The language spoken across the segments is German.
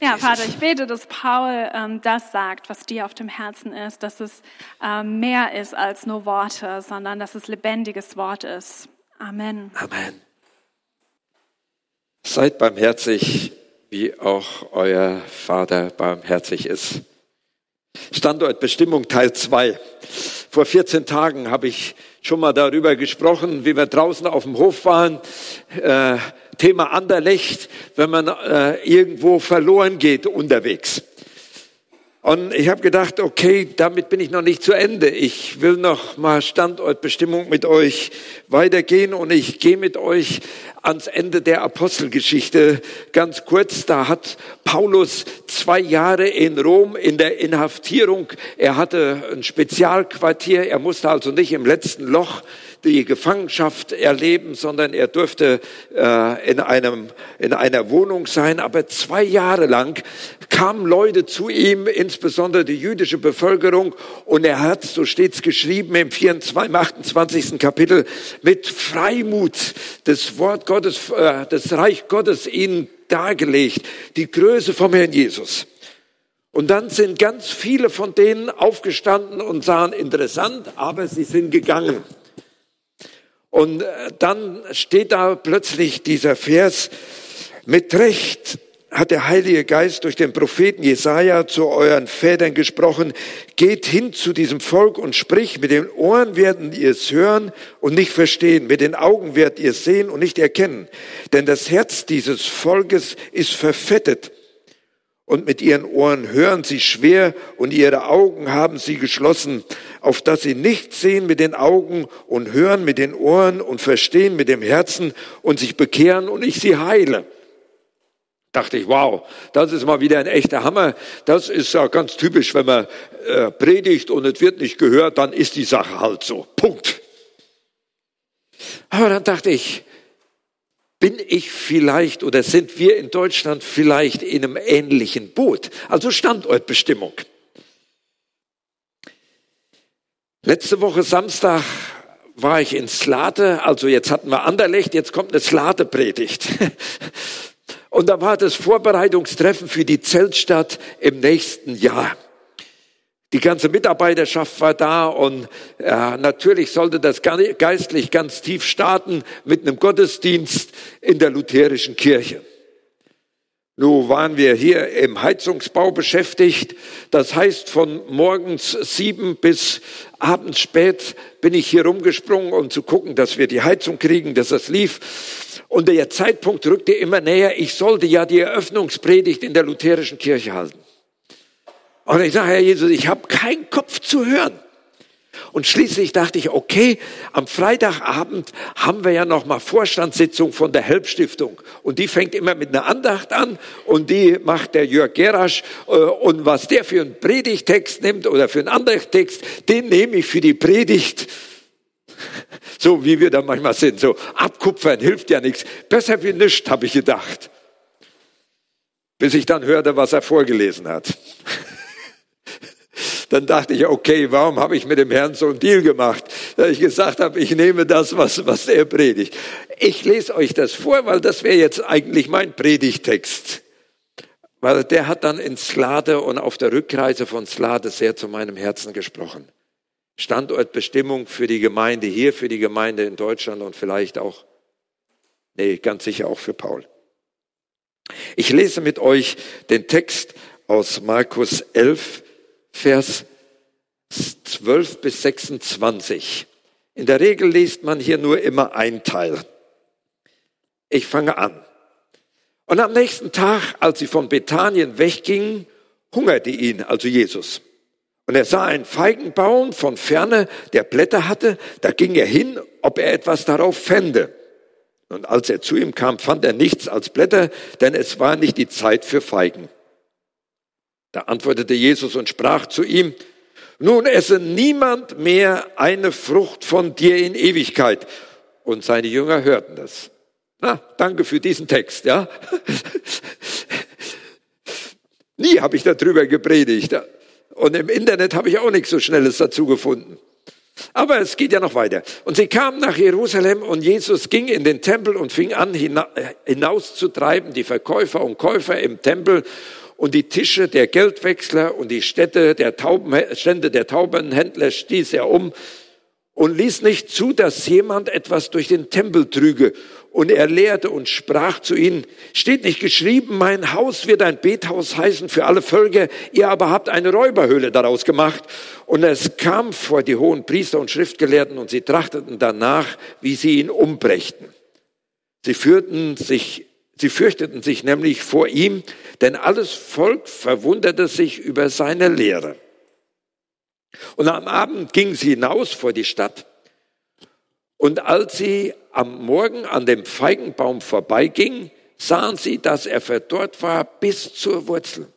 Ja, Vater, ich bete, dass Paul ähm, das sagt, was dir auf dem Herzen ist, dass es ähm, mehr ist als nur Worte, sondern dass es lebendiges Wort ist. Amen. Amen. Seid barmherzig, wie auch euer Vater barmherzig ist. Standortbestimmung Teil 2. Vor 14 Tagen habe ich schon mal darüber gesprochen, wie wir draußen auf dem Hof waren. Äh, Thema Anderlecht, wenn man äh, irgendwo verloren geht unterwegs. Und ich habe gedacht, okay, damit bin ich noch nicht zu Ende. Ich will noch mal Standortbestimmung mit euch weitergehen und ich gehe mit euch ans Ende der Apostelgeschichte. Ganz kurz, da hat Paulus zwei Jahre in Rom in der Inhaftierung. Er hatte ein Spezialquartier. Er musste also nicht im letzten Loch die Gefangenschaft erleben, sondern er durfte äh, in, einem, in einer Wohnung sein. Aber zwei Jahre lang kamen Leute zu ihm, insbesondere die jüdische Bevölkerung, und er hat, so steht's geschrieben im, 24, im 28. Kapitel, mit Freimut das Wort Gottes, äh, das Reich Gottes ihnen dargelegt, die Größe vom Herrn Jesus. Und dann sind ganz viele von denen aufgestanden und sahen interessant, aber sie sind gegangen. Und äh, dann steht da plötzlich dieser Vers, mit Recht hat der Heilige Geist durch den Propheten Jesaja zu euren Vätern gesprochen, geht hin zu diesem Volk und sprich, mit den Ohren werden ihr es hören und nicht verstehen, mit den Augen werdet ihr es sehen und nicht erkennen. Denn das Herz dieses Volkes ist verfettet und mit ihren Ohren hören sie schwer und ihre Augen haben sie geschlossen, auf dass sie nicht sehen mit den Augen und hören mit den Ohren und verstehen mit dem Herzen und sich bekehren und ich sie heile. Dachte ich, wow, das ist mal wieder ein echter Hammer. Das ist ja ganz typisch, wenn man äh, predigt und es wird nicht gehört, dann ist die Sache halt so. Punkt. Aber dann dachte ich, bin ich vielleicht oder sind wir in Deutschland vielleicht in einem ähnlichen Boot? Also Standortbestimmung. Letzte Woche Samstag war ich in Slate, also jetzt hatten wir Anderlecht, jetzt kommt eine Slate-Predigt. Und da war das Vorbereitungstreffen für die Zeltstadt im nächsten Jahr. Die ganze Mitarbeiterschaft war da und äh, natürlich sollte das geistlich ganz tief starten mit einem Gottesdienst in der lutherischen Kirche. Nun waren wir hier im Heizungsbau beschäftigt. Das heißt, von morgens sieben bis abends spät bin ich hier rumgesprungen, um zu gucken, dass wir die Heizung kriegen, dass das lief. Und der Zeitpunkt rückte immer näher. Ich sollte ja die Eröffnungspredigt in der lutherischen Kirche halten. Und ich sage, Herr Jesus, ich habe keinen Kopf zu hören. Und schließlich dachte ich, okay, am Freitagabend haben wir ja noch mal Vorstandssitzung von der Helpstiftung und die fängt immer mit einer Andacht an und die macht der Jörg Gerasch äh, und was der für einen Predigtext nimmt oder für einen Andachttext, den nehme ich für die Predigt. So wie wir da manchmal sind, so abkupfern hilft ja nichts. Besser wie nichts, habe ich gedacht. Bis ich dann hörte, was er vorgelesen hat dann dachte ich, okay, warum habe ich mit dem Herrn so einen Deal gemacht, dass ich gesagt habe, ich nehme das, was, was er predigt. Ich lese euch das vor, weil das wäre jetzt eigentlich mein Predigtext. Weil der hat dann in Slade und auf der Rückreise von Slade sehr zu meinem Herzen gesprochen. Standortbestimmung für die Gemeinde hier, für die Gemeinde in Deutschland und vielleicht auch, nee, ganz sicher auch für Paul. Ich lese mit euch den Text aus Markus 11, Vers 12 bis 26. In der Regel liest man hier nur immer ein Teil. Ich fange an. Und am nächsten Tag, als sie von Bethanien weggingen, hungerte ihn, also Jesus. Und er sah einen Feigenbaum von ferne, der Blätter hatte. Da ging er hin, ob er etwas darauf fände. Und als er zu ihm kam, fand er nichts als Blätter, denn es war nicht die Zeit für Feigen. Da antwortete Jesus und sprach zu ihm, nun esse niemand mehr eine Frucht von dir in Ewigkeit. Und seine Jünger hörten das. Na, danke für diesen Text, ja. Nie habe ich darüber gepredigt. Und im Internet habe ich auch nichts so Schnelles dazu gefunden. Aber es geht ja noch weiter. Und sie kamen nach Jerusalem und Jesus ging in den Tempel und fing an, hinauszutreiben, die Verkäufer und Käufer im Tempel und die Tische der Geldwechsler und die Städte der Tauben, Stände der Taubenhändler stieß er um und ließ nicht zu, dass jemand etwas durch den Tempel trüge. Und er lehrte und sprach zu ihnen, steht nicht geschrieben, mein Haus wird ein Bethaus heißen für alle Völker, ihr aber habt eine Räuberhöhle daraus gemacht. Und es kam vor die hohen Priester und Schriftgelehrten und sie trachteten danach, wie sie ihn umbrächten. Sie führten sich Sie fürchteten sich nämlich vor ihm, denn alles Volk verwunderte sich über seine Lehre. Und am Abend gingen sie hinaus vor die Stadt. Und als sie am Morgen an dem Feigenbaum vorbeigingen, sahen sie, dass er verdorrt war bis zur Wurzel.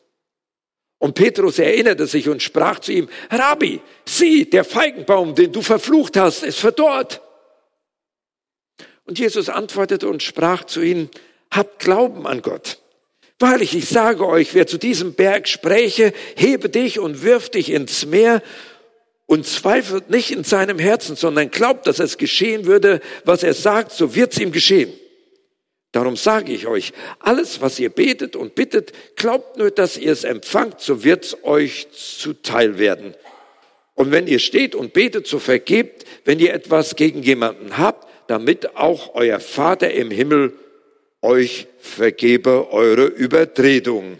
Und Petrus erinnerte sich und sprach zu ihm, Rabbi, sieh, der Feigenbaum, den du verflucht hast, ist verdorrt. Und Jesus antwortete und sprach zu ihnen, habt Glauben an Gott. Wahrlich, ich sage euch, wer zu diesem Berg spräche, hebe dich und wirf dich ins Meer und zweifelt nicht in seinem Herzen, sondern glaubt, dass es geschehen würde, was er sagt, so wird es ihm geschehen. Darum sage ich euch, alles, was ihr betet und bittet, glaubt nur, dass ihr es empfangt, so wird es euch zuteil werden. Und wenn ihr steht und betet, so vergebt, wenn ihr etwas gegen jemanden habt, damit auch euer Vater im Himmel euch vergebe eure Übertretungen.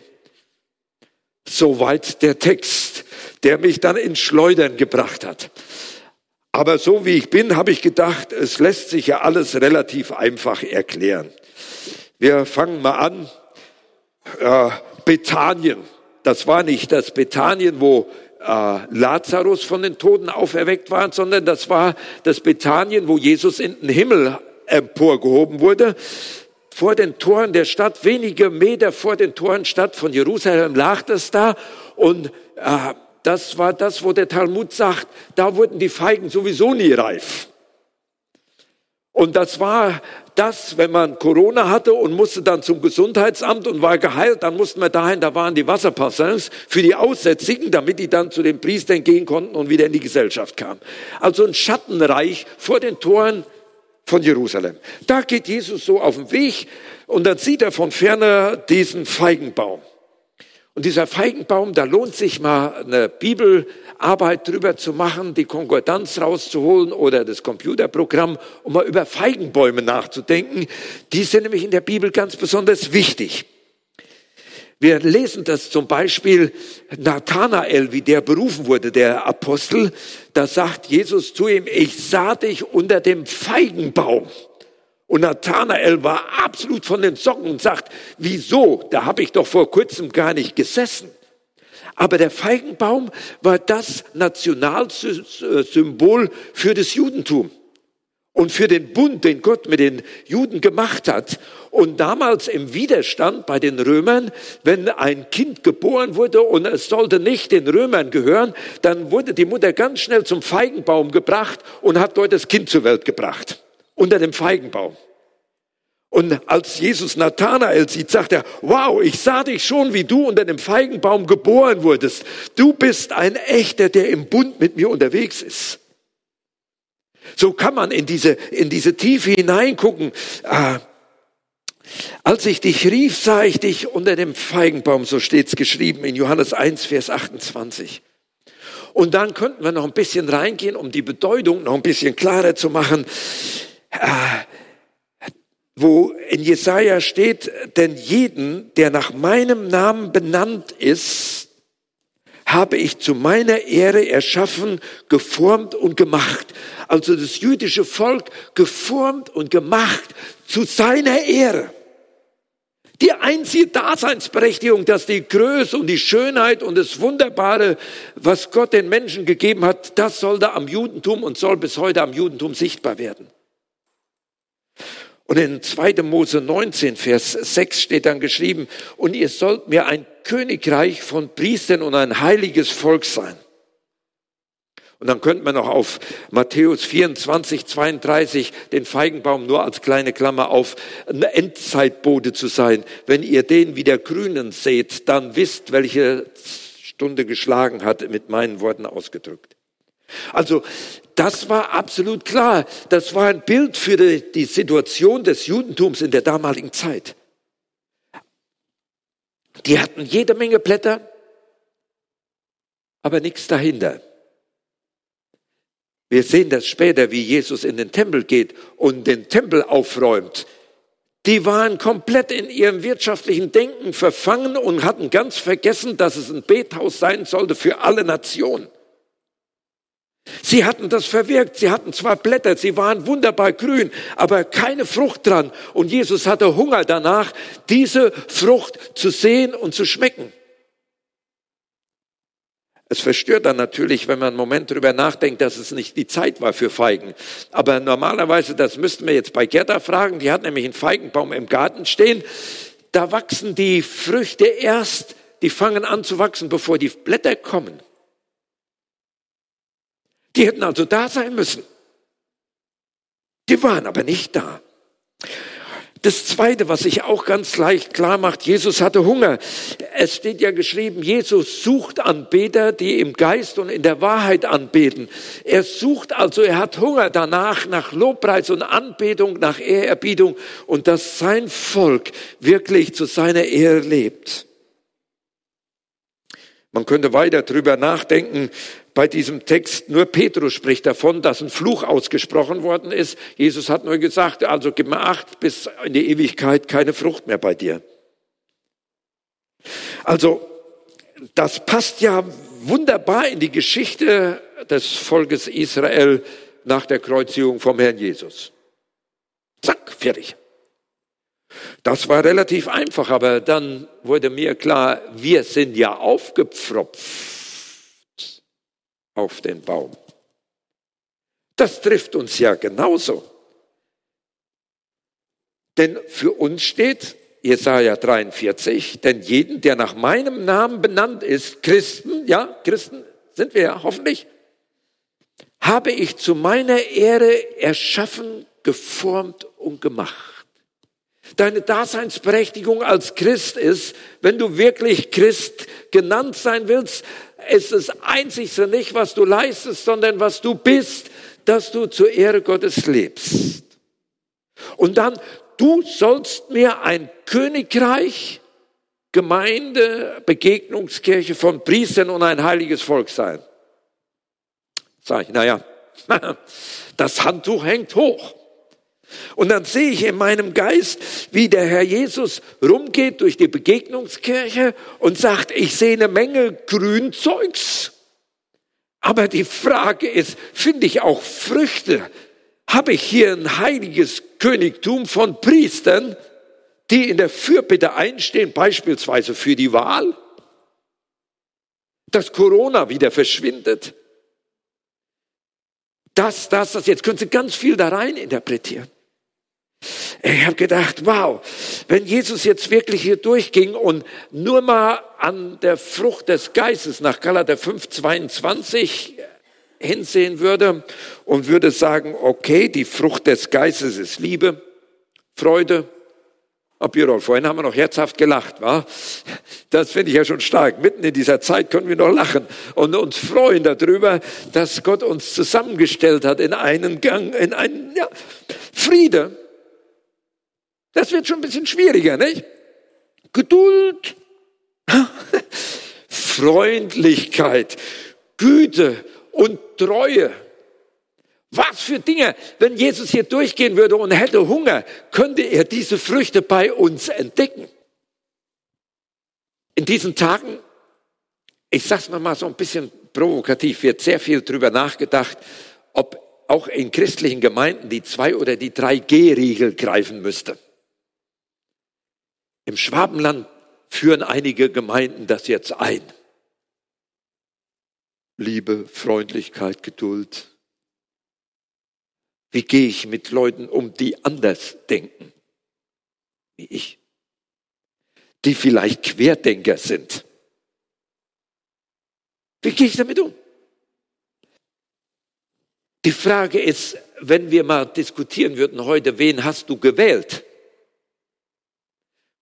Soweit der Text, der mich dann ins Schleudern gebracht hat. Aber so wie ich bin, habe ich gedacht, es lässt sich ja alles relativ einfach erklären. Wir fangen mal an. Äh, Bethanien. Das war nicht das Bethanien, wo äh, Lazarus von den Toten auferweckt war, sondern das war das Bethanien, wo Jesus in den Himmel emporgehoben wurde vor den Toren der Stadt, wenige Meter vor den Toren Stadt von Jerusalem lag das da und äh, das war das, wo der Talmud sagt, da wurden die Feigen sowieso nie reif. Und das war das, wenn man Corona hatte und musste dann zum Gesundheitsamt und war geheilt, dann mussten wir dahin, da waren die Wasserpassins für die Aussätzigen, damit die dann zu den Priestern gehen konnten und wieder in die Gesellschaft kamen. Also ein Schattenreich vor den Toren von Jerusalem. Da geht Jesus so auf den Weg und dann sieht er von ferne diesen Feigenbaum. Und dieser Feigenbaum, da lohnt sich mal eine Bibelarbeit drüber zu machen, die Konkordanz rauszuholen oder das Computerprogramm, um mal über Feigenbäume nachzudenken. Die sind nämlich in der Bibel ganz besonders wichtig. Wir lesen das zum Beispiel Nathanael, wie der berufen wurde, der Apostel. Da sagt Jesus zu ihm, ich sah dich unter dem Feigenbaum. Und Nathanael war absolut von den Socken und sagt, wieso? Da habe ich doch vor kurzem gar nicht gesessen. Aber der Feigenbaum war das Nationalsymbol für das Judentum und für den Bund, den Gott mit den Juden gemacht hat. Und damals im Widerstand bei den Römern, wenn ein Kind geboren wurde und es sollte nicht den Römern gehören, dann wurde die Mutter ganz schnell zum Feigenbaum gebracht und hat dort das Kind zur Welt gebracht. Unter dem Feigenbaum. Und als Jesus Nathanael sieht, sagt er, wow, ich sah dich schon, wie du unter dem Feigenbaum geboren wurdest. Du bist ein Echter, der im Bund mit mir unterwegs ist. So kann man in diese, in diese Tiefe hineingucken. Ah, als ich dich rief, sah ich dich unter dem Feigenbaum, so steht's geschrieben in Johannes 1, Vers 28. Und dann könnten wir noch ein bisschen reingehen, um die Bedeutung noch ein bisschen klarer zu machen. Ah, wo in Jesaja steht, denn jeden, der nach meinem Namen benannt ist, habe ich zu meiner Ehre erschaffen, geformt und gemacht. Also das jüdische Volk geformt und gemacht zu seiner Ehre. Die einzige Daseinsberechtigung, dass die Größe und die Schönheit und das Wunderbare, was Gott den Menschen gegeben hat, das soll da am Judentum und soll bis heute am Judentum sichtbar werden. Und in 2. Mose 19, Vers 6 steht dann geschrieben, und ihr sollt mir ein Königreich von Priestern und ein heiliges Volk sein. Und dann könnte man noch auf Matthäus 24, 32 den Feigenbaum nur als kleine Klammer auf eine Endzeitbode zu sein. Wenn ihr den wieder grünen seht, dann wisst, welche Stunde geschlagen hat, mit meinen Worten ausgedrückt. Also das war absolut klar. Das war ein Bild für die, Situation des Judentums in der damaligen Zeit. Die hatten jede Menge Blätter, aber nichts dahinter. Wir sehen das später, wie Jesus in den Tempel geht und den Tempel aufräumt. Die waren komplett in ihrem wirtschaftlichen Denken verfangen und hatten ganz vergessen, dass es ein Bethaus sein sollte für alle Nationen. Sie hatten das verwirkt, sie hatten zwar Blätter, sie waren wunderbar grün, aber keine Frucht dran. Und Jesus hatte Hunger danach, diese Frucht zu sehen und zu schmecken. Es verstört dann natürlich, wenn man einen Moment drüber nachdenkt, dass es nicht die Zeit war für Feigen. Aber normalerweise, das müssten wir jetzt bei Gerda fragen, die hat nämlich einen Feigenbaum im Garten stehen. Da wachsen die Früchte erst, die fangen an zu wachsen, bevor die Blätter kommen. Die hätten also da sein müssen. Die waren aber nicht da. Das Zweite, was sich auch ganz leicht klar macht, Jesus hatte Hunger. Es steht ja geschrieben, Jesus sucht Anbeter, die im Geist und in der Wahrheit anbeten. Er sucht also, er hat Hunger danach, nach Lobpreis und Anbetung, nach Ehrerbietung und dass sein Volk wirklich zu seiner Ehre lebt. Man könnte weiter drüber nachdenken, bei diesem Text, nur Petrus spricht davon, dass ein Fluch ausgesprochen worden ist. Jesus hat nur gesagt, also gib mir acht, bis in die Ewigkeit keine Frucht mehr bei dir. Also, das passt ja wunderbar in die Geschichte des Volkes Israel nach der Kreuzigung vom Herrn Jesus. Zack, fertig. Das war relativ einfach, aber dann wurde mir klar, wir sind ja aufgepfropft auf den Baum. Das trifft uns ja genauso. Denn für uns steht Jesaja 43, denn jeden, der nach meinem Namen benannt ist, Christen, ja, Christen sind wir ja hoffentlich, habe ich zu meiner Ehre erschaffen, geformt und gemacht. Deine Daseinsberechtigung als Christ ist, wenn du wirklich Christ genannt sein willst, ist das Einzigste nicht, was du leistest, sondern was du bist, dass du zur Ehre Gottes lebst. Und dann, du sollst mir ein Königreich, Gemeinde, Begegnungskirche von Priestern und ein heiliges Volk sein. Sag ich, naja, das Handtuch hängt hoch. Und dann sehe ich in meinem Geist, wie der Herr Jesus rumgeht durch die Begegnungskirche und sagt, ich sehe eine Menge Grünzeugs. Aber die Frage ist, finde ich auch Früchte? Habe ich hier ein heiliges Königtum von Priestern, die in der Fürbitte einstehen, beispielsweise für die Wahl? Dass Corona wieder verschwindet? Das, das, das. Jetzt können Sie ganz viel da rein interpretieren. Ich habe gedacht, wow, wenn Jesus jetzt wirklich hier durchging und nur mal an der Frucht des Geistes nach Galater 5, 22 hinsehen würde und würde sagen, okay, die Frucht des Geistes ist Liebe, Freude, Oh, Birol, vorhin haben wir noch herzhaft gelacht, wa? Das finde ich ja schon stark. Mitten in dieser Zeit können wir noch lachen und uns freuen darüber, dass Gott uns zusammengestellt hat in einen Gang, in einen, ja, Friede, das wird schon ein bisschen schwieriger, nicht? Geduld, Freundlichkeit, Güte und Treue. Was für Dinge, wenn Jesus hier durchgehen würde und hätte Hunger, könnte er diese Früchte bei uns entdecken. In diesen Tagen, ich sag's mal so ein bisschen provokativ, wird sehr viel drüber nachgedacht, ob auch in christlichen Gemeinden die zwei oder die drei G-Riegel greifen müsste. Im Schwabenland führen einige Gemeinden das jetzt ein. Liebe, Freundlichkeit, Geduld. Wie gehe ich mit Leuten um, die anders denken wie ich? Die vielleicht Querdenker sind. Wie gehe ich damit um? Die Frage ist, wenn wir mal diskutieren würden heute, wen hast du gewählt?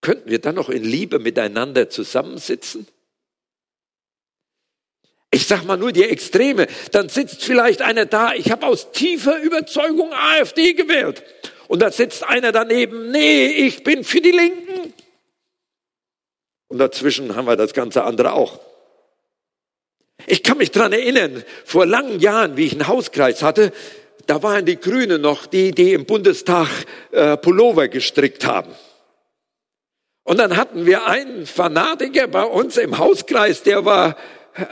Könnten wir dann noch in Liebe miteinander zusammensitzen? Ich sag mal nur die Extreme. Dann sitzt vielleicht einer da, ich habe aus tiefer Überzeugung AfD gewählt. Und da sitzt einer daneben, nee, ich bin für die Linken. Und dazwischen haben wir das ganze andere auch. Ich kann mich dran erinnern, vor langen Jahren, wie ich einen Hauskreis hatte, da waren die Grünen noch die, die im Bundestag äh, Pullover gestrickt haben. Und dann hatten wir einen Fanatiker bei uns im Hauskreis, der war äh,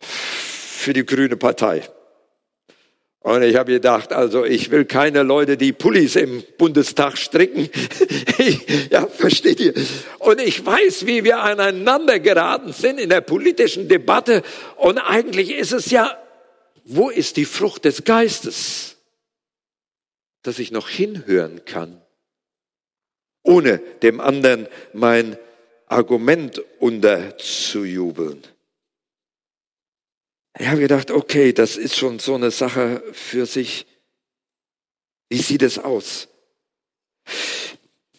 für die grüne Partei. Und ich habe gedacht, also ich will keine Leute, die Pullis im Bundestag stricken. ja, versteht ihr? Und ich weiß, wie wir aneinander geraten sind in der politischen Debatte. Und eigentlich ist es ja, wo ist die Frucht des Geistes? Dass ich noch hinhören kann, ohne dem anderen mein Argument unterzujubeln. Ich habe gedacht, okay, das ist schon so eine Sache für sich. Wie sieht es aus?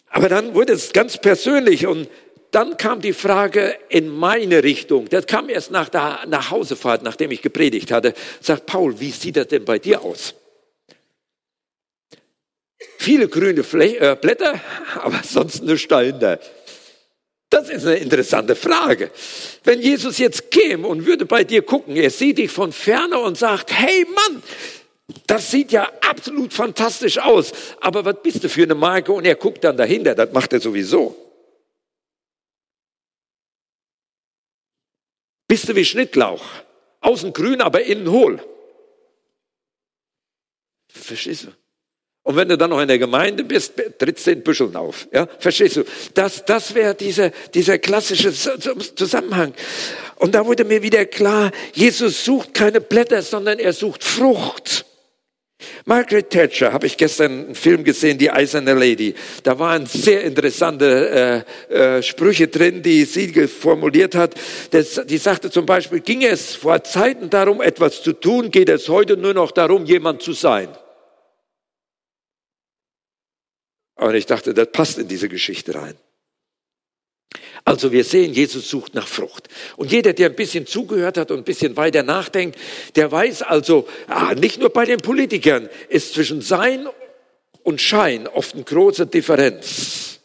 Aber dann wurde es ganz persönlich und dann kam die Frage in meine Richtung. Das kam erst nach der Nachhausefahrt, nachdem ich gepredigt hatte. Sagt Paul, wie sieht das denn bei dir aus? Viele grüne Fläche, äh, Blätter, aber sonst eine Steine. Das ist eine interessante Frage. Wenn Jesus jetzt käme und würde bei dir gucken, er sieht dich von ferne und sagt, hey Mann, das sieht ja absolut fantastisch aus, aber was bist du für eine Marke? Und er guckt dann dahinter, das macht er sowieso. Bist du wie Schnittlauch? Außen grün, aber innen hohl. Verstehst du? Und wenn du dann noch in der Gemeinde bist, trittst du in Büscheln auf. Ja, verstehst du? Das, das wäre dieser, dieser klassische Zusammenhang. Und da wurde mir wieder klar, Jesus sucht keine Blätter, sondern er sucht Frucht. Margaret Thatcher, habe ich gestern einen Film gesehen, Die Eiserne Lady. Da waren sehr interessante äh, äh, Sprüche drin, die sie formuliert hat. Das, die sagte zum Beispiel, ging es vor Zeiten darum, etwas zu tun, geht es heute nur noch darum, jemand zu sein. Und ich dachte, das passt in diese Geschichte rein. Also wir sehen, Jesus sucht nach Frucht. Und jeder, der ein bisschen zugehört hat und ein bisschen weiter nachdenkt, der weiß also, ah, nicht nur bei den Politikern ist zwischen Sein und Schein oft eine große Differenz.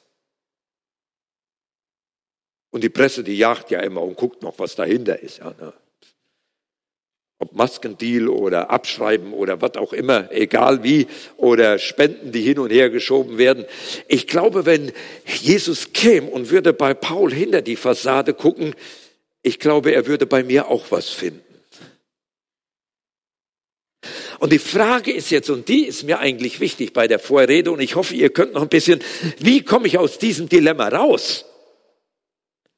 Und die Presse, die jagt ja immer und guckt noch, was dahinter ist. Ja, ne? Maskendeal oder Abschreiben oder was auch immer, egal wie, oder Spenden, die hin und her geschoben werden. Ich glaube, wenn Jesus käme und würde bei Paul hinter die Fassade gucken, ich glaube, er würde bei mir auch was finden. Und die Frage ist jetzt, und die ist mir eigentlich wichtig bei der Vorrede, und ich hoffe, ihr könnt noch ein bisschen, wie komme ich aus diesem Dilemma raus?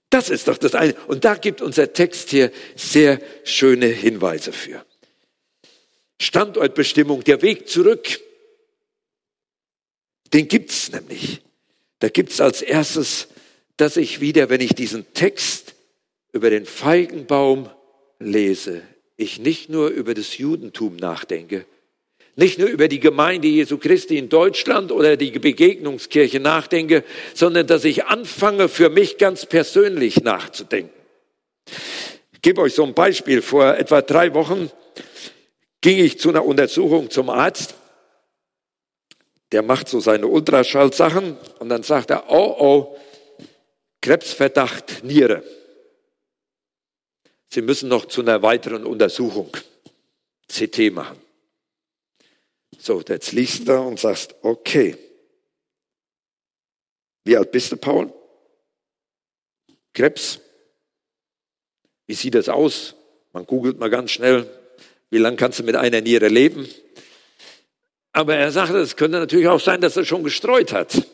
Das ist doch das eine. Und da gibt unser Text hier sehr schöne Hinweise für. Standortbestimmung, der Weg zurück, den gibt's nämlich. Da gibt's als erstes, dass ich wieder, wenn ich diesen Text über den Feigenbaum lese, ich nicht nur über das Judentum nachdenke, nicht nur über die Gemeinde Jesu Christi in Deutschland oder die Begegnungskirche nachdenke, sondern dass ich anfange, für mich ganz persönlich nachzudenken. Ich gebe euch so ein Beispiel. Vor etwa drei Wochen ging ich zu einer Untersuchung zum Arzt. Der macht so seine Ultraschallsachen und dann sagt er, oh oh, Krebsverdacht Niere. Sie müssen noch zu einer weiteren Untersuchung CT machen. So, jetzt liest du und sagst, okay. Wie alt bist du, Paul? Krebs? Wie sieht das aus? Man googelt mal ganz schnell, wie lange kannst du mit einer Niere leben? Aber er sagte, es könnte natürlich auch sein, dass er schon gestreut hat.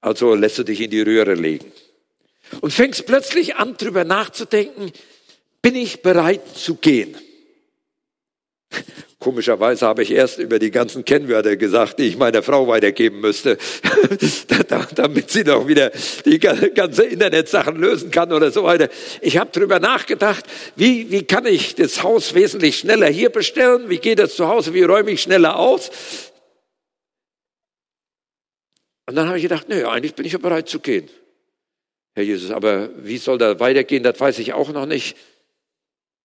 Also lässt du dich in die Röhre legen. Und fängst plötzlich an, drüber nachzudenken, bin ich bereit zu gehen? Komischerweise habe ich erst über die ganzen Kennwörter gesagt, die ich meiner Frau weitergeben müsste, damit sie doch wieder die ganze Internetsachen lösen kann oder so weiter. Ich habe darüber nachgedacht, wie, wie kann ich das Haus wesentlich schneller hier bestellen? Wie geht das zu Hause? Wie räume ich schneller aus? Und dann habe ich gedacht, nö, eigentlich bin ich ja bereit zu gehen. Herr Jesus, aber wie soll das weitergehen? Das weiß ich auch noch nicht.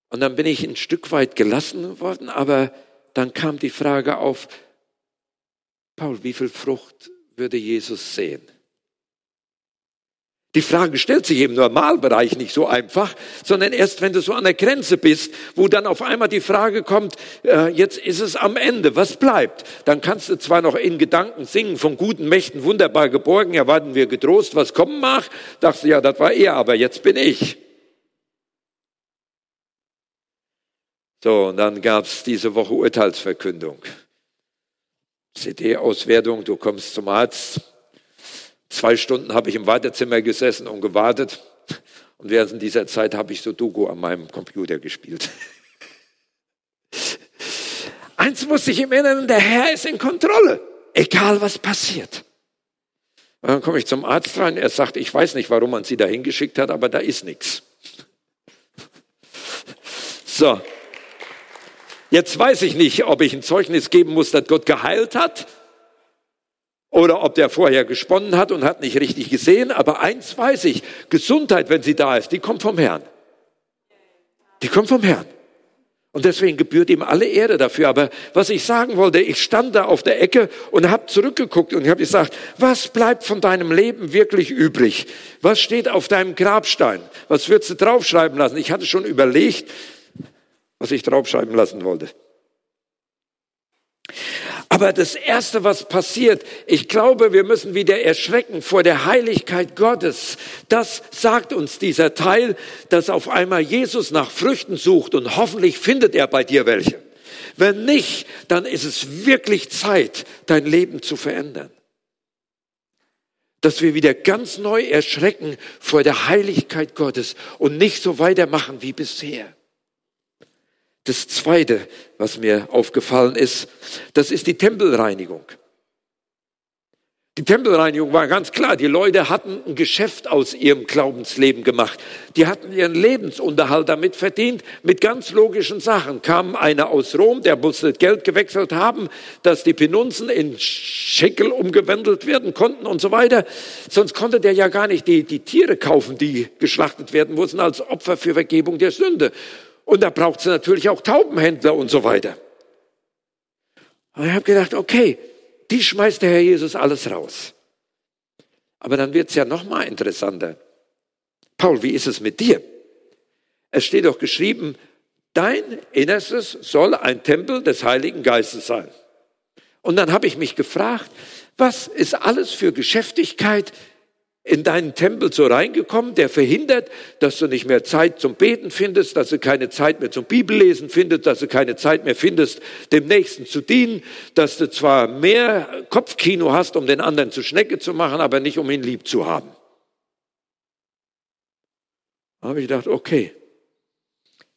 Und dann bin ich ein Stück weit gelassen worden, aber dann kam die Frage auf, Paul, wie viel Frucht würde Jesus sehen? Die Frage stellt sich im Normalbereich nicht so einfach, sondern erst wenn du so an der Grenze bist, wo dann auf einmal die Frage kommt, äh, jetzt ist es am Ende, was bleibt? Dann kannst du zwar noch in Gedanken singen, von guten Mächten wunderbar geborgen, erwarten wir getrost, was kommen mag. Dachte, ja, das war er, aber jetzt bin ich. So, und dann gab's diese Woche Urteilsverkündung. CD-Auswertung, du kommst zum Arzt. Zwei Stunden habe ich im Wartezimmer gesessen und gewartet. Und während dieser Zeit habe ich so Doku an meinem Computer gespielt. Eins muss ich im Inneren, der Herr ist in Kontrolle, egal was passiert. Und dann komme ich zum Arzt rein, er sagt, ich weiß nicht, warum man sie da hingeschickt hat, aber da ist nichts. So, Jetzt weiß ich nicht, ob ich ein Zeugnis geben muss, dass Gott geheilt hat oder ob der vorher gesponnen hat und hat nicht richtig gesehen. Aber eins weiß ich, Gesundheit, wenn sie da ist, die kommt vom Herrn. Die kommt vom Herrn. Und deswegen gebührt ihm alle Ehre dafür. Aber was ich sagen wollte, ich stand da auf der Ecke und habe zurückgeguckt und habe gesagt, was bleibt von deinem Leben wirklich übrig? Was steht auf deinem Grabstein? Was würdest du draufschreiben lassen? Ich hatte schon überlegt, was ich draufschreiben lassen wollte. Aber das Erste, was passiert, ich glaube, wir müssen wieder erschrecken vor der Heiligkeit Gottes. Das sagt uns dieser Teil, dass auf einmal Jesus nach Früchten sucht und hoffentlich findet er bei dir welche. Wenn nicht, dann ist es wirklich Zeit, dein Leben zu verändern. Dass wir wieder ganz neu erschrecken vor der Heiligkeit Gottes und nicht so weitermachen wie bisher. Das Zweite, was mir aufgefallen ist, das ist die Tempelreinigung. Die Tempelreinigung war ganz klar. Die Leute hatten ein Geschäft aus ihrem Glaubensleben gemacht. Die hatten ihren Lebensunterhalt damit verdient, mit ganz logischen Sachen. Kam einer aus Rom, der musste Geld gewechselt haben, dass die Penunzen in Scheckel umgewandelt werden konnten und so weiter. Sonst konnte der ja gar nicht die, die Tiere kaufen, die geschlachtet werden mussten als Opfer für Vergebung der Sünde. Und da braucht es natürlich auch Taubenhändler und so weiter. Und ich habe gedacht, okay, die schmeißt der Herr Jesus alles raus. Aber dann wird es ja noch mal interessanter. Paul, wie ist es mit dir? Es steht doch geschrieben, dein Innerstes soll ein Tempel des Heiligen Geistes sein. Und dann habe ich mich gefragt, was ist alles für Geschäftigkeit in deinen Tempel so reingekommen, der verhindert, dass du nicht mehr Zeit zum Beten findest, dass du keine Zeit mehr zum Bibellesen findest, dass du keine Zeit mehr findest, dem Nächsten zu dienen, dass du zwar mehr Kopfkino hast, um den anderen zu Schnecke zu machen, aber nicht um ihn lieb zu haben. Da habe ich gedacht, okay,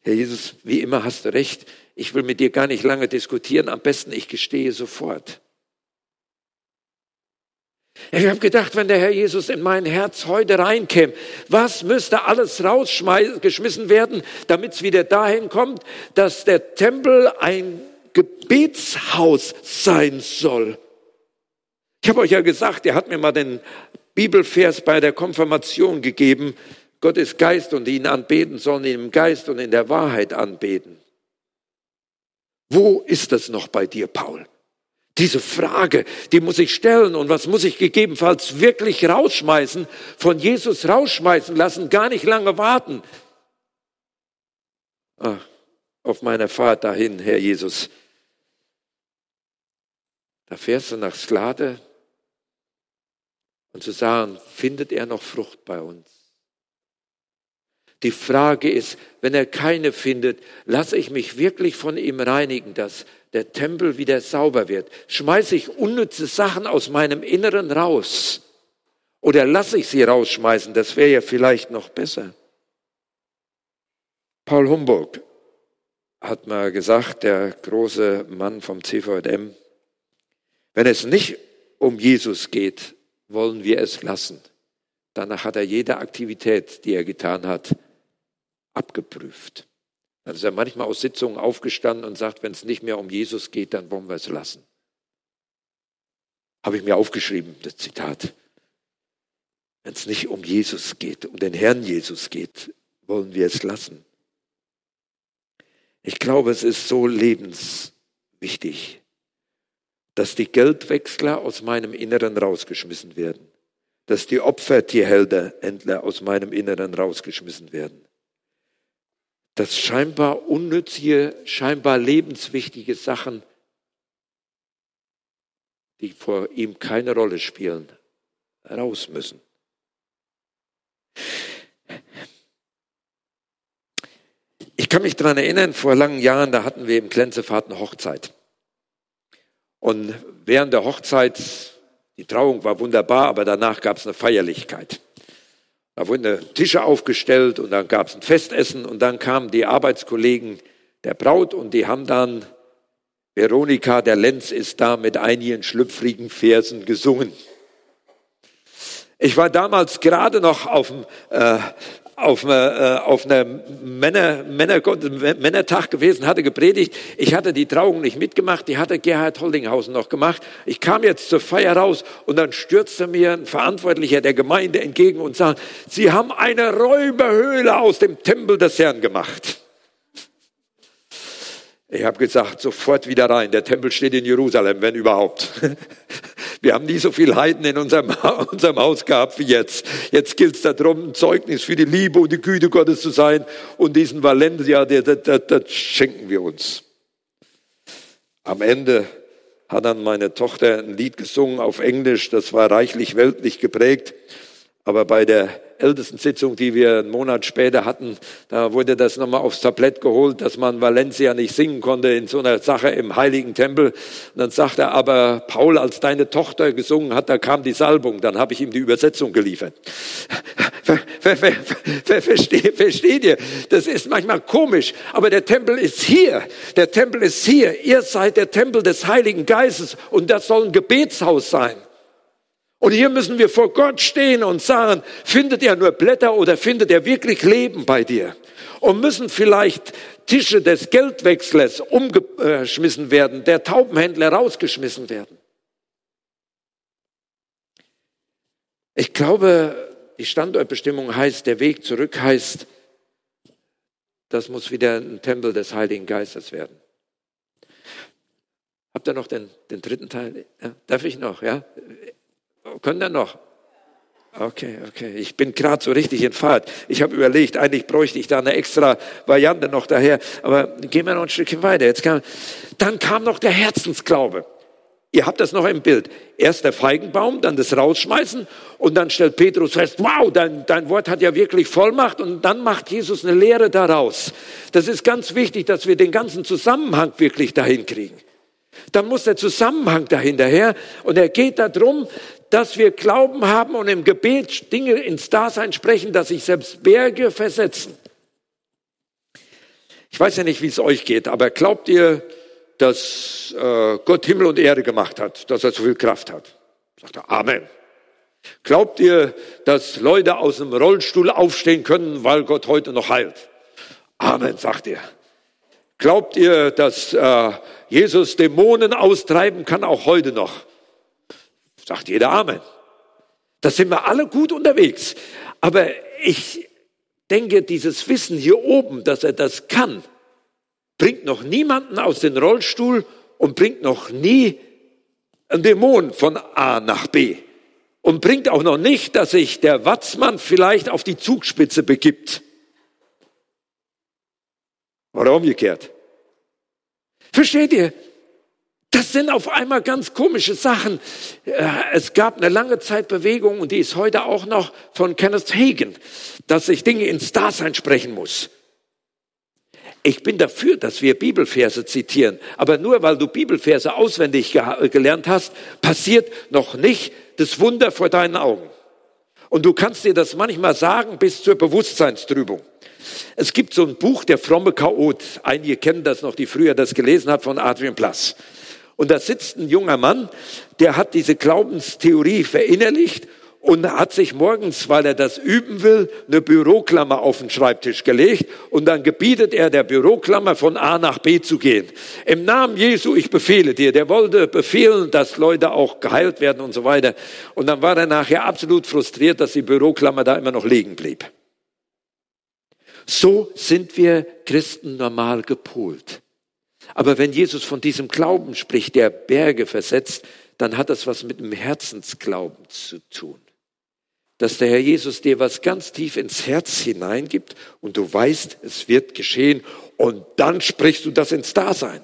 Herr Jesus, wie immer hast du recht, ich will mit dir gar nicht lange diskutieren, am besten ich gestehe sofort. Ich habe gedacht, wenn der Herr Jesus in mein Herz heute reinkäme, was müsste alles rausgeschmissen werden, damit es wieder dahin kommt, dass der Tempel ein Gebetshaus sein soll. Ich habe euch ja gesagt, er hat mir mal den Bibelvers bei der Konfirmation gegeben. Gott ist Geist und ihn anbeten sollen ihn im Geist und in der Wahrheit anbeten. Wo ist das noch bei dir, Paul? Diese Frage, die muss ich stellen und was muss ich gegebenenfalls wirklich rausschmeißen, von Jesus rausschmeißen lassen, gar nicht lange warten. Ach, auf meiner Fahrt dahin, Herr Jesus, da fährst du nach Sklade und zu sagen, findet er noch Frucht bei uns? Die Frage ist, wenn er keine findet, lasse ich mich wirklich von ihm reinigen, dass der Tempel wieder sauber wird? Schmeiße ich unnütze Sachen aus meinem Inneren raus? Oder lasse ich sie rausschmeißen? Das wäre ja vielleicht noch besser. Paul Humboldt hat mal gesagt, der große Mann vom CVM, wenn es nicht um Jesus geht, wollen wir es lassen. Danach hat er jede Aktivität, die er getan hat, abgeprüft. Dann ist er manchmal aus Sitzungen aufgestanden und sagt, wenn es nicht mehr um Jesus geht, dann wollen wir es lassen. Habe ich mir aufgeschrieben, das Zitat. Wenn es nicht um Jesus geht, um den Herrn Jesus geht, wollen wir es lassen. Ich glaube, es ist so lebenswichtig, dass die Geldwechsler aus meinem Inneren rausgeschmissen werden. dass die Opfertierhändler aus meinem Inneren rausgeschmissen werden. Dass scheinbar unnützige, scheinbar lebenswichtige Sachen, die vor ihm keine Rolle spielen, raus müssen. Ich kann mich daran erinnern, vor langen Jahren, da hatten wir im Glänzefahrt eine Hochzeit. Und während der Hochzeit, die Trauung war wunderbar, aber danach gab es eine Feierlichkeit. Da wurden Tische aufgestellt und dann gab es ein Festessen und dann kamen die Arbeitskollegen der Braut und die haben dann Veronika, der Lenz ist da mit einigen schlüpfrigen Versen gesungen. Ich war damals gerade noch auf dem, äh, auf, äh, auf einem Männer, Männer, Männertag gewesen, hatte gepredigt. Ich hatte die Trauung nicht mitgemacht, die hatte Gerhard Holdinghausen noch gemacht. Ich kam jetzt zur Feier raus und dann stürzte mir ein Verantwortlicher der Gemeinde entgegen und sagte, Sie haben eine Räuberhöhle aus dem Tempel des Herrn gemacht. Ich habe gesagt, sofort wieder rein. Der Tempel steht in Jerusalem, wenn überhaupt. Wir haben nie so viel Heiden in unserem, unserem Haus gehabt wie jetzt. Jetzt gilt es darum, ein Zeugnis für die Liebe und die Güte Gottes zu sein. Und diesen Valencia, das, schenken wir uns. Am Ende hat dann meine Tochter ein Lied gesungen auf Englisch. Das war reichlich weltlich geprägt. Aber bei der ältesten Sitzung, die wir einen Monat später hatten, da wurde das nochmal aufs Tablett geholt, dass man Valencia nicht singen konnte in so einer Sache im heiligen Tempel. Und dann sagte er, aber Paul, als deine Tochter gesungen hat, da kam die Salbung. Dann habe ich ihm die Übersetzung geliefert. Versteht, versteht ihr? Das ist manchmal komisch, aber der Tempel ist hier. Der Tempel ist hier. Ihr seid der Tempel des Heiligen Geistes und das soll ein Gebetshaus sein. Und hier müssen wir vor Gott stehen und sagen, findet er nur Blätter oder findet er wirklich Leben bei dir? Und müssen vielleicht Tische des Geldwechslers umgeschmissen werden, der Taubenhändler rausgeschmissen werden. Ich glaube, die Standortbestimmung heißt, der Weg zurück heißt, das muss wieder ein Tempel des Heiligen Geistes werden. Habt ihr noch den, den dritten Teil? Ja, darf ich noch? Ja? Können ihr noch? Okay, okay. Ich bin gerade so richtig in Fahrt. Ich habe überlegt, eigentlich bräuchte ich da eine extra Variante noch daher. Aber gehen wir noch ein Stückchen weiter. Jetzt kam, dann kam noch der Herzensglaube. Ihr habt das noch im Bild. Erst der Feigenbaum, dann das Rausschmeißen und dann stellt Petrus fest, wow, dein, dein Wort hat ja wirklich Vollmacht und dann macht Jesus eine Lehre daraus. Das ist ganz wichtig, dass wir den ganzen Zusammenhang wirklich dahin kriegen. Dann muss der Zusammenhang dahinterher und er geht darum, dass wir Glauben haben und im Gebet Dinge ins Dasein sprechen, dass sich selbst Berge versetzen. Ich weiß ja nicht, wie es euch geht, aber glaubt ihr, dass äh, Gott Himmel und Erde gemacht hat, dass er so viel Kraft hat? Sagt er, Amen. Glaubt ihr, dass Leute aus dem Rollstuhl aufstehen können, weil Gott heute noch heilt? Amen, sagt er. Glaubt ihr, dass äh, Jesus Dämonen austreiben kann, auch heute noch? Sagt jeder Amen. Da sind wir alle gut unterwegs. Aber ich denke, dieses Wissen hier oben, dass er das kann, bringt noch niemanden aus dem Rollstuhl und bringt noch nie einen Dämon von A nach B. Und bringt auch noch nicht, dass sich der Watzmann vielleicht auf die Zugspitze begibt. Oder umgekehrt. Versteht ihr? Das sind auf einmal ganz komische Sachen. Äh, es gab eine lange Zeit Bewegung und die ist heute auch noch von Kenneth Hagen, dass sich Dinge ins Dasein sprechen muss. Ich bin dafür, dass wir Bibelverse zitieren, aber nur weil du Bibelverse auswendig gelernt hast, passiert noch nicht das Wunder vor deinen Augen. Und du kannst dir das manchmal sagen bis zur Bewusstseinstrübung. Es gibt so ein Buch, der fromme Chaot. Einige kennen das noch, die früher das gelesen hat von Adrian Plass. Und da sitzt ein junger Mann, der hat diese Glaubenstheorie verinnerlicht und hat sich morgens, weil er das üben will, eine Büroklammer auf den Schreibtisch gelegt und dann gebietet er der Büroklammer von A nach B zu gehen. Im Namen Jesu, ich befehle dir. Der wollte befehlen, dass Leute auch geheilt werden und so weiter. Und dann war er nachher absolut frustriert, dass die Büroklammer da immer noch liegen blieb. So sind wir Christen normal gepolt. Aber wenn Jesus von diesem Glauben spricht, der Berge versetzt, dann hat das was mit dem Herzensglauben zu tun. dass der Herr Jesus dir was ganz tief ins Herz hineingibt und du weißt, es wird geschehen und dann sprichst du das ins Dasein.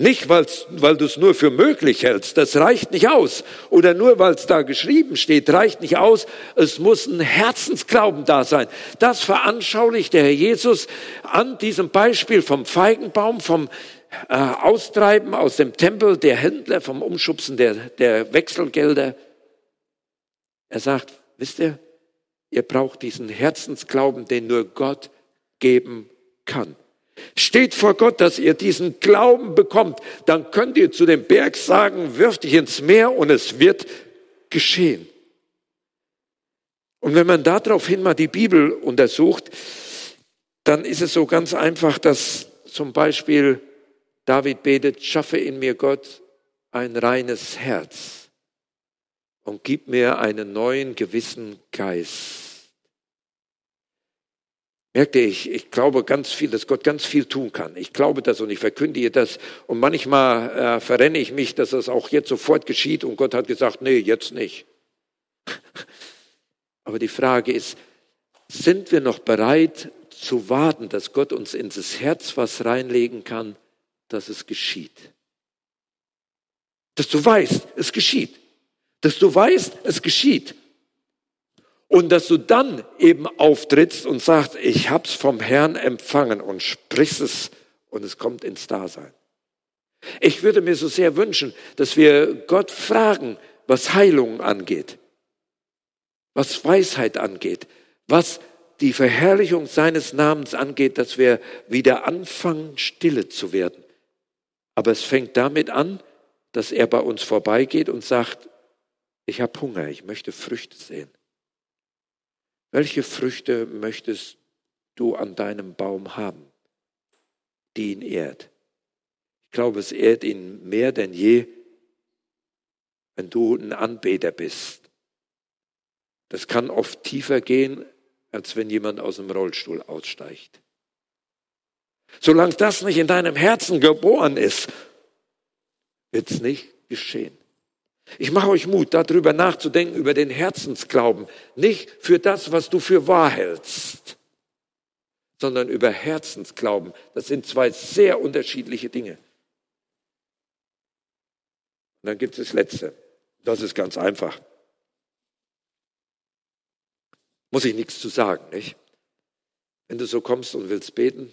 Nicht, weil du es nur für möglich hältst, das reicht nicht aus. Oder nur, weil es da geschrieben steht, reicht nicht aus. Es muss ein Herzensglauben da sein. Das veranschaulicht der Herr Jesus an diesem Beispiel vom Feigenbaum, vom äh, Austreiben aus dem Tempel der Händler, vom Umschubsen der, der Wechselgelder. Er sagt, wisst ihr, ihr braucht diesen Herzensglauben, den nur Gott geben kann. Steht vor Gott, dass ihr diesen Glauben bekommt, dann könnt ihr zu dem Berg sagen, wirf dich ins Meer und es wird geschehen. Und wenn man daraufhin mal die Bibel untersucht, dann ist es so ganz einfach, dass zum Beispiel David betet, schaffe in mir Gott ein reines Herz und gib mir einen neuen gewissen Geist. Merkte ich, ich glaube ganz viel, dass Gott ganz viel tun kann. Ich glaube das und ich verkündige das. Und manchmal äh, verrenne ich mich, dass das auch jetzt sofort geschieht und Gott hat gesagt, nee, jetzt nicht. Aber die Frage ist, sind wir noch bereit zu warten, dass Gott uns ins Herz was reinlegen kann, dass es geschieht? Dass du weißt, es geschieht. Dass du weißt, es geschieht. Und dass du dann eben auftrittst und sagst, ich hab's vom Herrn empfangen und sprichst es und es kommt ins Dasein. Ich würde mir so sehr wünschen, dass wir Gott fragen, was Heilung angeht, was Weisheit angeht, was die Verherrlichung seines Namens angeht, dass wir wieder anfangen, stille zu werden. Aber es fängt damit an, dass er bei uns vorbeigeht und sagt, ich habe Hunger, ich möchte Früchte sehen. Welche Früchte möchtest du an deinem Baum haben, die ihn ehrt? Ich glaube, es ehrt ihn mehr denn je, wenn du ein Anbeter bist. Das kann oft tiefer gehen, als wenn jemand aus dem Rollstuhl aussteigt. Solange das nicht in deinem Herzen geboren ist, wird es nicht geschehen. Ich mache euch Mut, darüber nachzudenken, über den Herzensglauben. Nicht für das, was du für wahr hältst, sondern über Herzensglauben. Das sind zwei sehr unterschiedliche Dinge. Und dann gibt es das Letzte. Das ist ganz einfach. Muss ich nichts zu sagen, nicht? Wenn du so kommst und willst beten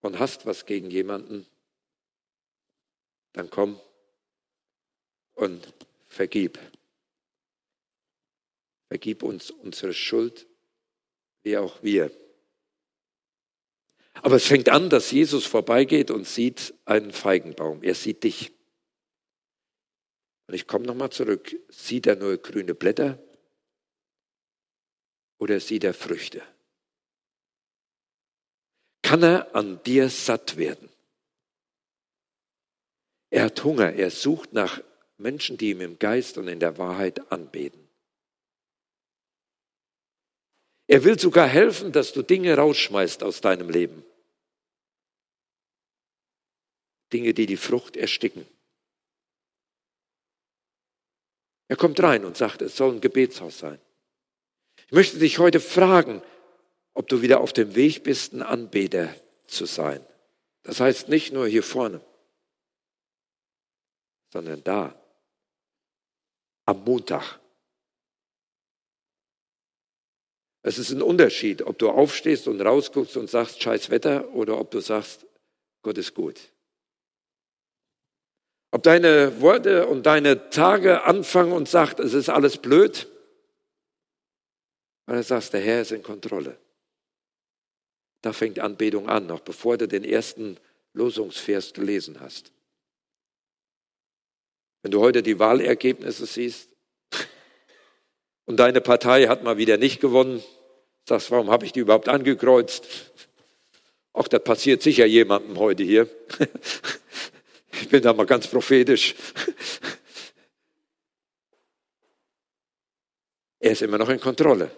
und hast was gegen jemanden, dann komm und vergib. Vergib uns unsere Schuld, wie auch wir. Aber es fängt an, dass Jesus vorbeigeht und sieht einen Feigenbaum. Er sieht dich. Und ich komme nochmal zurück. Sieht er nur grüne Blätter oder sieht er Früchte? Kann er an dir satt werden? Er hat Hunger, er sucht nach Menschen, die ihm im Geist und in der Wahrheit anbeten. Er will sogar helfen, dass du Dinge rausschmeißt aus deinem Leben. Dinge, die die Frucht ersticken. Er kommt rein und sagt, es soll ein Gebetshaus sein. Ich möchte dich heute fragen, ob du wieder auf dem Weg bist, ein Anbeter zu sein. Das heißt nicht nur hier vorne, sondern da, am Montag. Es ist ein Unterschied, ob du aufstehst und rausguckst und sagst, scheiß Wetter, oder ob du sagst, Gott ist gut. Ob deine Worte und deine Tage anfangen und sagt, es ist alles blöd, oder sagst, der Herr ist in Kontrolle. Da fängt Anbetung an, noch bevor du den ersten Losungsvers gelesen hast. Wenn du heute die Wahlergebnisse siehst und deine Partei hat mal wieder nicht gewonnen, sagst, warum habe ich die überhaupt angekreuzt? Auch das passiert sicher jemandem heute hier. Ich bin da mal ganz prophetisch. Er ist immer noch in Kontrolle.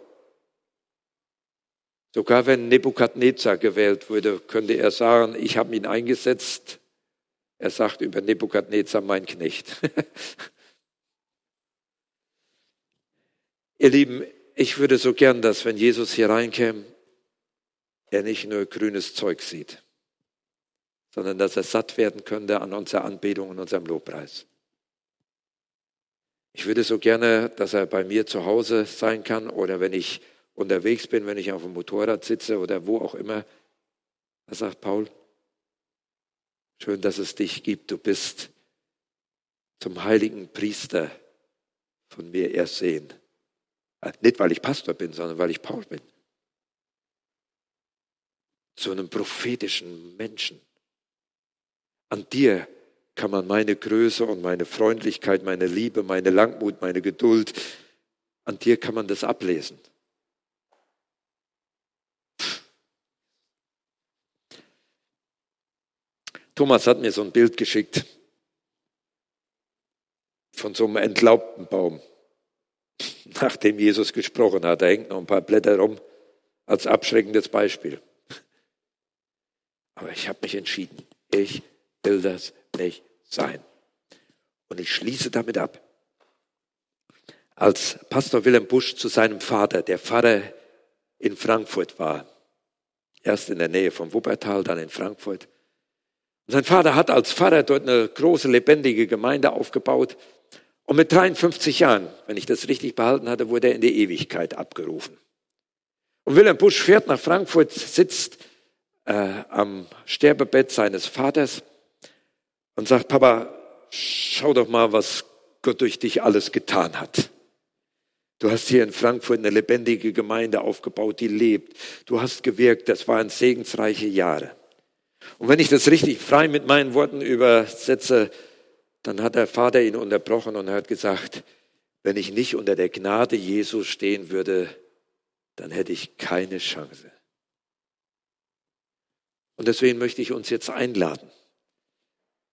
Sogar wenn Nebukadnezar gewählt wurde, könnte er sagen, ich habe ihn eingesetzt, er sagt über Nebukadnezar, mein Knecht. Ihr Lieben, ich würde so gern, dass wenn Jesus hier reinkäme, er nicht nur grünes Zeug sieht, sondern dass er satt werden könnte an unserer Anbetung und unserem Lobpreis. Ich würde so gerne, dass er bei mir zu Hause sein kann oder wenn ich unterwegs bin, wenn ich auf dem Motorrad sitze oder wo auch immer. Da sagt Paul, schön, dass es dich gibt. Du bist zum heiligen Priester von mir ersehen. Äh, nicht, weil ich Pastor bin, sondern weil ich Paul bin. Zu einem prophetischen Menschen. An dir kann man meine Größe und meine Freundlichkeit, meine Liebe, meine Langmut, meine Geduld, an dir kann man das ablesen. Thomas hat mir so ein Bild geschickt von so einem entlaubten Baum, nachdem Jesus gesprochen hat. Da hängt noch ein paar Blätter rum als abschreckendes Beispiel. Aber ich habe mich entschieden. Ich will das nicht sein. Und ich schließe damit ab. Als Pastor Wilhelm Busch zu seinem Vater, der Pfarrer in Frankfurt war, erst in der Nähe von Wuppertal, dann in Frankfurt. Sein Vater hat als Pfarrer dort eine große, lebendige Gemeinde aufgebaut. Und mit 53 Jahren, wenn ich das richtig behalten hatte, wurde er in die Ewigkeit abgerufen. Und Wilhelm Busch fährt nach Frankfurt, sitzt äh, am Sterbebett seines Vaters und sagt, Papa, schau doch mal, was Gott durch dich alles getan hat. Du hast hier in Frankfurt eine lebendige Gemeinde aufgebaut, die lebt. Du hast gewirkt, das waren segensreiche Jahre. Und wenn ich das richtig frei mit meinen Worten übersetze, dann hat der Vater ihn unterbrochen und hat gesagt, wenn ich nicht unter der Gnade Jesu stehen würde, dann hätte ich keine Chance. Und deswegen möchte ich uns jetzt einladen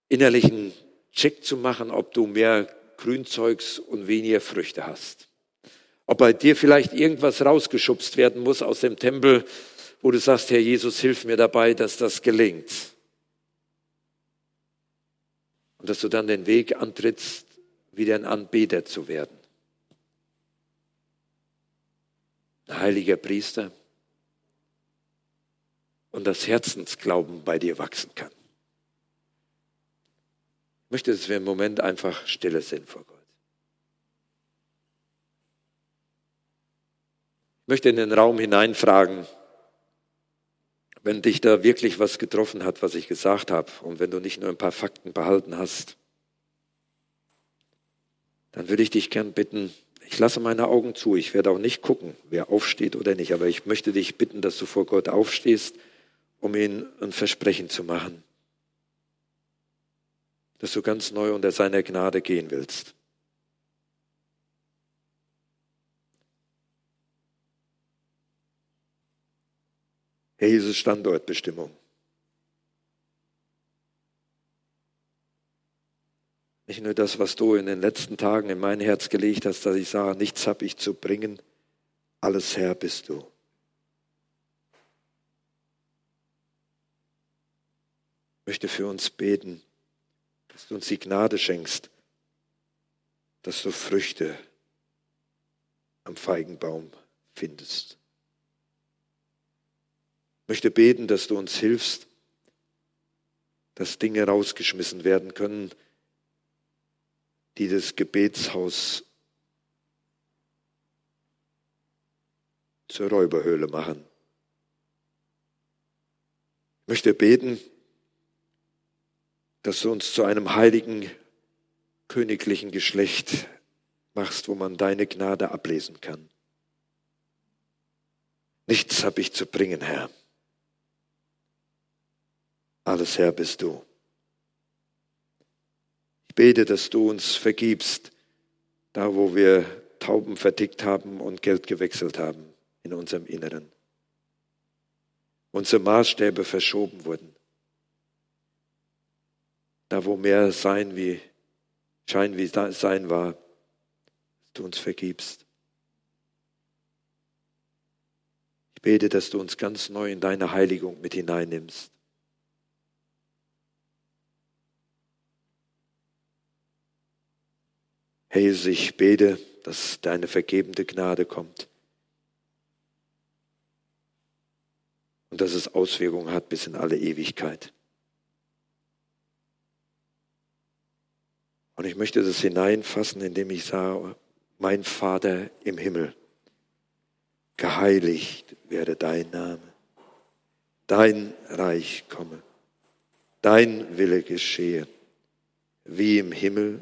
innerlichen Check zu machen, ob du mehr Grünzeugs und weniger Früchte hast. Ob bei dir vielleicht irgendwas rausgeschubst werden muss aus dem Tempel, wo du sagst, Herr Jesus, hilf mir dabei, dass das gelingt. Und dass du dann den Weg antrittst, wieder ein Anbeter zu werden. Ein heiliger Priester. Und das Herzensglauben bei dir wachsen kann. Ich möchte, dass wir im Moment einfach stille sind vor Gott. Ich möchte in den Raum hineinfragen, wenn dich da wirklich was getroffen hat, was ich gesagt habe, und wenn du nicht nur ein paar Fakten behalten hast, dann würde ich dich gern bitten, ich lasse meine Augen zu, ich werde auch nicht gucken, wer aufsteht oder nicht, aber ich möchte dich bitten, dass du vor Gott aufstehst, um ihm ein Versprechen zu machen dass du ganz neu unter seiner Gnade gehen willst. Herr Jesus, Standortbestimmung. Nicht nur das, was du in den letzten Tagen in mein Herz gelegt hast, dass ich sah, nichts habe ich zu bringen, alles Herr bist du. Ich möchte für uns beten dass du uns die Gnade schenkst, dass du Früchte am Feigenbaum findest. Möchte beten, dass du uns hilfst, dass Dinge rausgeschmissen werden können, die das Gebetshaus zur Räuberhöhle machen. Ich möchte beten, dass du uns zu einem heiligen, königlichen Geschlecht machst, wo man deine Gnade ablesen kann. Nichts habe ich zu bringen, Herr. Alles, Herr, bist du. Ich bete, dass du uns vergibst, da wo wir Tauben vertickt haben und Geld gewechselt haben in unserem Inneren. Unsere Maßstäbe verschoben wurden. Da wo mehr Sein wie Schein wie Sein war, dass du uns vergibst. Ich bete, dass du uns ganz neu in deine Heiligung mit hineinnimmst. Herr Jesus, ich bete, dass deine vergebende Gnade kommt. Und dass es Auswirkungen hat bis in alle Ewigkeit. Und ich möchte das hineinfassen, indem ich sage, mein Vater im Himmel, geheiligt werde dein Name, dein Reich komme, dein Wille geschehe, wie im Himmel,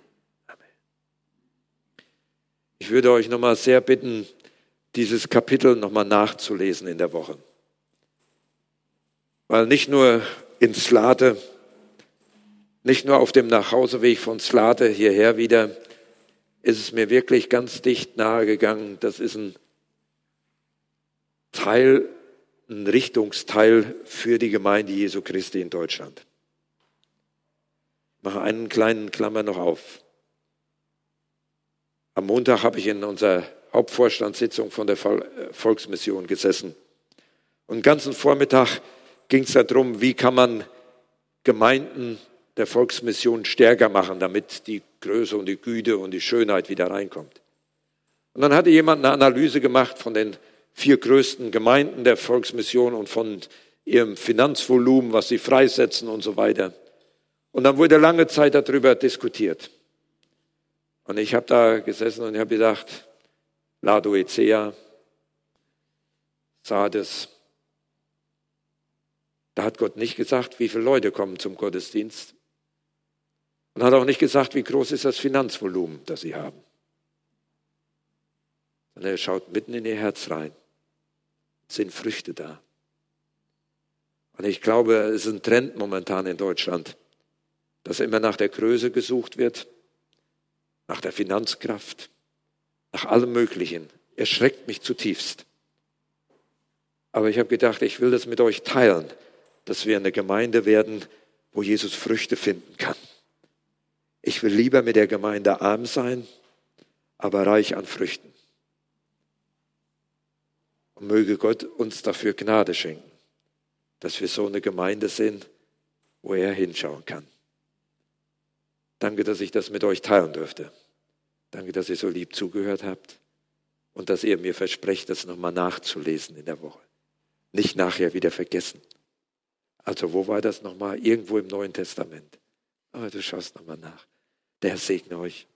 Ich würde euch nochmal sehr bitten, dieses Kapitel nochmal nachzulesen in der Woche. Weil nicht nur in Slate, nicht nur auf dem Nachhauseweg von Slate hierher wieder, ist es mir wirklich ganz dicht nahegegangen. Das ist ein Teil, ein Richtungsteil für die Gemeinde Jesu Christi in Deutschland. Ich mache einen kleinen Klammer noch auf. Am Montag habe ich in unserer Hauptvorstandssitzung von der Volksmission gesessen. Und den ganzen Vormittag ging es darum, wie kann man Gemeinden der Volksmission stärker machen, damit die Größe und die Güte und die Schönheit wieder reinkommt. Und dann hatte jemand eine Analyse gemacht von den vier größten Gemeinden der Volksmission und von ihrem Finanzvolumen, was sie freisetzen und so weiter. Und dann wurde lange Zeit darüber diskutiert. Und ich habe da gesessen und habe gedacht, Laodicea, Sardes, da hat Gott nicht gesagt, wie viele Leute kommen zum Gottesdienst. Und hat auch nicht gesagt, wie groß ist das Finanzvolumen, das sie haben. Sondern er schaut mitten in ihr Herz rein. Sind Früchte da? Und ich glaube, es ist ein Trend momentan in Deutschland, dass immer nach der Größe gesucht wird nach der Finanzkraft, nach allem Möglichen. Erschreckt mich zutiefst. Aber ich habe gedacht, ich will das mit euch teilen, dass wir eine Gemeinde werden, wo Jesus Früchte finden kann. Ich will lieber mit der Gemeinde arm sein, aber reich an Früchten. Und möge Gott uns dafür Gnade schenken, dass wir so eine Gemeinde sind, wo er hinschauen kann. Danke, dass ich das mit euch teilen dürfte. Danke, dass ihr so lieb zugehört habt und dass ihr mir versprecht, das nochmal nachzulesen in der Woche. Nicht nachher wieder vergessen. Also wo war das nochmal? Irgendwo im Neuen Testament. Aber du schaust nochmal nach. Der Herr segne euch.